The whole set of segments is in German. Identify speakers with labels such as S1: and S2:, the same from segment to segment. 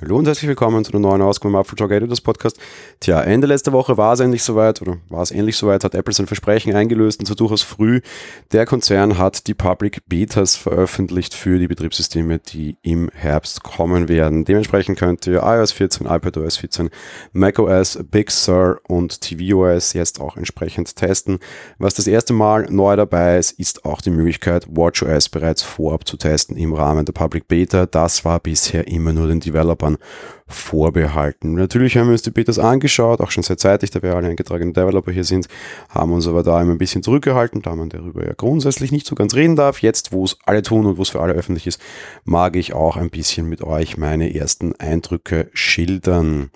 S1: Hallo und herzlich willkommen zu einer neuen Ausgabe im Apple Talk Editors Podcast. Tja, Ende letzter Woche war es endlich soweit, oder war es endlich soweit, hat Apple sein Versprechen eingelöst und so durchaus früh. Der Konzern hat die Public Betas veröffentlicht für die Betriebssysteme, die im Herbst kommen werden. Dementsprechend könnt ihr iOS 14, iPadOS 14, macOS, Big Sur und tvOS jetzt auch entsprechend testen. Was das erste Mal neu dabei ist, ist auch die Möglichkeit, WatchOS bereits vorab zu testen im Rahmen der Public Beta. Das war bisher immer nur den Developern Developern vorbehalten. Natürlich haben wir uns die Betas angeschaut, auch schon seit zeitig, da wir alle eingetragene Developer hier sind, haben uns aber da immer ein bisschen zurückgehalten, da man darüber ja grundsätzlich nicht so ganz reden darf. Jetzt, wo es alle tun und wo es für alle öffentlich ist, mag ich auch ein bisschen mit euch meine ersten Eindrücke schildern.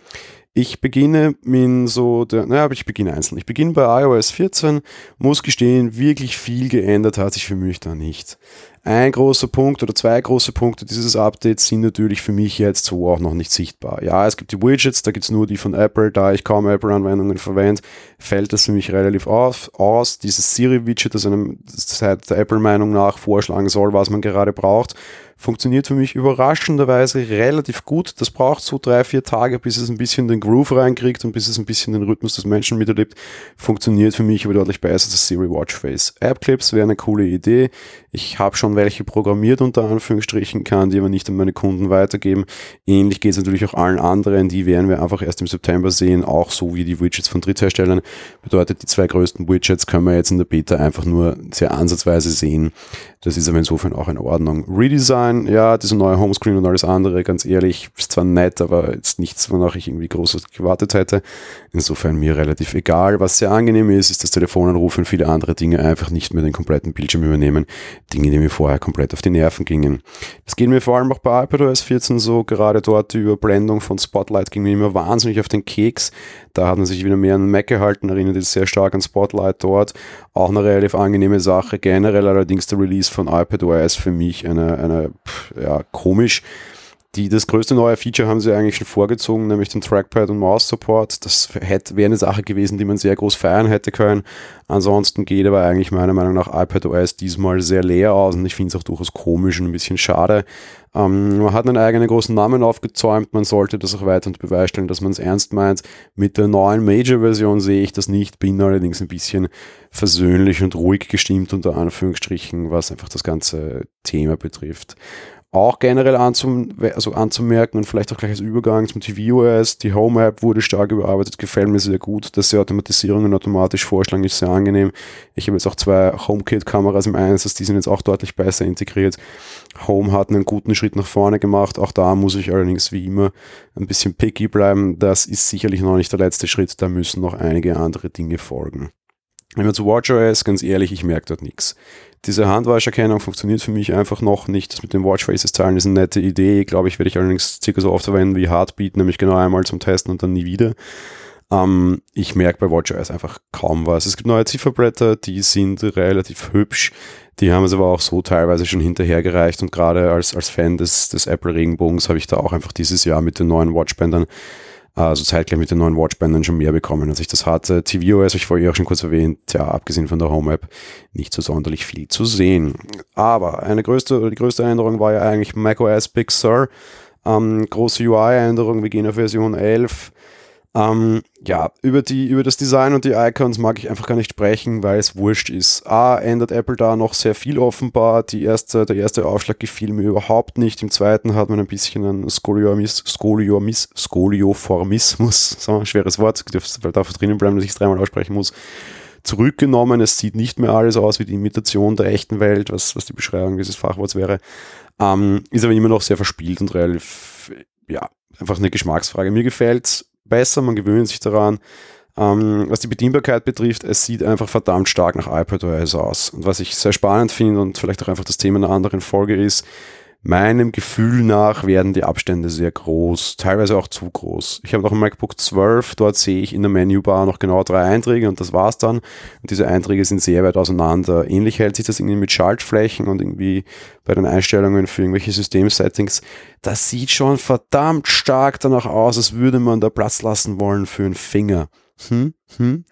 S1: Ich beginne mit so, der, naja, aber ich beginne einzeln. Ich beginne bei iOS 14, muss gestehen, wirklich viel geändert hat sich für mich da nicht. Ein großer Punkt oder zwei große Punkte dieses Updates sind natürlich für mich jetzt so auch noch nicht sichtbar. Ja, es gibt die Widgets, da gibt es nur die von Apple, da ich kaum Apple-Anwendungen verwende, fällt das für mich relativ auf, aus. Dieses Siri-Widget, das einem seit der Apple-Meinung nach vorschlagen soll, was man gerade braucht, funktioniert für mich überraschenderweise relativ gut. Das braucht so drei, vier Tage, bis es ein bisschen den Groove reinkriegt und bis es ein bisschen den Rhythmus des Menschen miterlebt. Funktioniert für mich aber deutlich besser als Siri Watch Face. App Clips wäre eine coole Idee. Ich habe schon welche programmiert unter Anführungsstrichen, kann die aber nicht an meine Kunden weitergeben. Ähnlich geht es natürlich auch allen anderen, die werden wir einfach erst im September sehen, auch so wie die Widgets von Drittherstellern. Bedeutet, die zwei größten Widgets können wir jetzt in der Beta einfach nur sehr ansatzweise sehen. Das ist aber insofern auch in Ordnung. Redesign, ja, dieser neue Homescreen und alles andere, ganz ehrlich, ist zwar nett, aber jetzt nichts, wonach ich irgendwie groß gewartet hätte. Insofern mir relativ egal. Was sehr angenehm ist, ist das Telefonanrufen und viele andere Dinge einfach nicht mehr den kompletten Bildschirm übernehmen. Dinge, die mir vorher komplett auf die Nerven gingen. Das geht mir vor allem auch bei iPadOS 14 so, gerade dort die Überblendung von Spotlight ging mir immer wahnsinnig auf den Keks. Da hat man sich wieder mehr an Mac gehalten, erinnert sich sehr stark an Spotlight dort. Auch eine relativ angenehme Sache. Generell allerdings der Release von iPadOS für mich eine, eine ja, komisch. Die, das größte neue Feature haben sie eigentlich schon vorgezogen, nämlich den Trackpad und Mouse Support. Das wäre eine Sache gewesen, die man sehr groß feiern hätte können. Ansonsten geht aber eigentlich meiner Meinung nach iPadOS diesmal sehr leer aus und ich finde es auch durchaus komisch und ein bisschen schade. Ähm, man hat einen eigenen großen Namen aufgezäumt, man sollte das auch weiter unter Beweis dass man es ernst meint. Mit der neuen Major-Version sehe ich das nicht, bin allerdings ein bisschen versöhnlich und ruhig gestimmt unter Anführungsstrichen, was einfach das ganze Thema betrifft auch generell anzum also anzumerken und vielleicht auch gleich als Übergang zum tvOS. Die Home-App wurde stark überarbeitet, gefällt mir sehr gut. Dass sie Automatisierungen automatisch vorschlagen, ist sehr angenehm. Ich habe jetzt auch zwei HomeKit-Kameras im Einsatz, die sind jetzt auch deutlich besser integriert. Home hat einen guten Schritt nach vorne gemacht. Auch da muss ich allerdings wie immer ein bisschen picky bleiben. Das ist sicherlich noch nicht der letzte Schritt. Da müssen noch einige andere Dinge folgen. Wenn wir zu WatchOS, ganz ehrlich, ich merke dort nichts. Diese Handwascherkennung funktioniert für mich einfach noch nicht. Das mit den Watchfaces teilen ist eine nette Idee. Glaube ich, werde ich allerdings circa so oft verwenden wie Heartbeat, nämlich genau einmal zum Testen und dann nie wieder. Ähm, ich merke bei WatchOS einfach kaum was. Es gibt neue Zifferblätter, die sind relativ hübsch. Die haben es aber auch so teilweise schon hinterhergereicht und gerade als, als Fan des, des Apple-Regenbogens habe ich da auch einfach dieses Jahr mit den neuen Watchbändern also zeitgleich mit den neuen Watchbändern schon mehr bekommen, als ich das hatte. tvOS, ich vorher auch schon kurz erwähnt, ja, abgesehen von der Home-App, nicht so sonderlich viel zu sehen. Aber eine größte, die größte Änderung war ja eigentlich macOS Big Sur. Ähm, große UI-Änderung, wir gehen auf Version 11. Ähm, ja, über, die, über das Design und die Icons mag ich einfach gar nicht sprechen, weil es wurscht ist. A, ändert Apple da noch sehr viel offenbar. Die erste, der erste Aufschlag gefiel mir überhaupt nicht. Im zweiten hat man ein bisschen einen Skoliomis, Skoliomis, Skolioformismus, so ein schweres Wort, weil darf drinnen bleiben, dass ich es dreimal aussprechen muss, zurückgenommen. Es sieht nicht mehr alles aus wie die Imitation der echten Welt, was, was die Beschreibung dieses Fachworts wäre. Ähm, ist aber immer noch sehr verspielt und relativ, ja, einfach eine Geschmacksfrage. Mir gefällt besser, man gewöhnt sich daran. Ähm, was die Bedienbarkeit betrifft, es sieht einfach verdammt stark nach iPadOS aus. Und was ich sehr spannend finde und vielleicht auch einfach das Thema einer anderen Folge ist, Meinem Gefühl nach werden die Abstände sehr groß, teilweise auch zu groß. Ich habe noch ein MacBook 12, dort sehe ich in der Menübar noch genau drei Einträge und das war's dann. Und diese Einträge sind sehr weit auseinander. Ähnlich hält sich das irgendwie mit Schaltflächen und irgendwie bei den Einstellungen für irgendwelche Systemsettings. Das sieht schon verdammt stark danach aus, als würde man da Platz lassen wollen für einen Finger. Hm? Hm?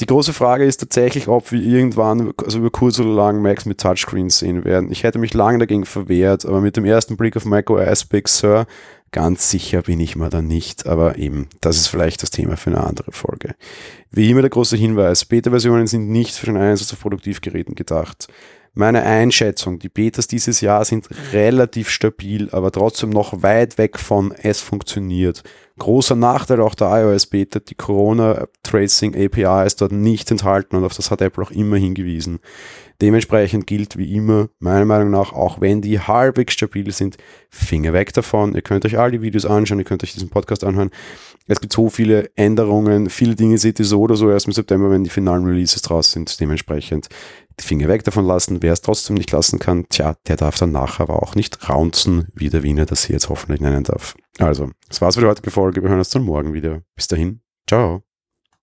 S1: Die große Frage ist tatsächlich, ob wir irgendwann, also über kurz oder lang, Macs mit Touchscreens sehen werden. Ich hätte mich lange dagegen verwehrt, aber mit dem ersten Blick auf macOS Big Sur Ganz sicher bin ich mir da nicht, aber eben, das ist vielleicht das Thema für eine andere Folge. Wie immer der große Hinweis, Beta-Versionen sind nicht für den Einsatz auf Produktivgeräten gedacht. Meine Einschätzung, die Betas dieses Jahr sind relativ stabil, aber trotzdem noch weit weg von es funktioniert. Großer Nachteil auch der iOS-Beta, die Corona-Tracing API ist dort nicht enthalten und auf das hat Apple auch immer hingewiesen. Dementsprechend gilt wie immer, meiner Meinung nach, auch wenn die halbwegs stabil sind, Finger weg davon. Ihr könnt euch all die Videos anschauen, ihr könnt euch diesen Podcast anhören. Es gibt so viele Änderungen, viele Dinge seht ihr so oder so erst im September, wenn die finalen Releases draus sind. Dementsprechend die Finger weg davon lassen. Wer es trotzdem nicht lassen kann, tja, der darf dann nachher aber auch nicht raunzen, wie der Wiener das hier jetzt hoffentlich nennen darf. Also, das war's für die heutige Folge. Wir hören uns dann morgen wieder. Bis dahin. Ciao.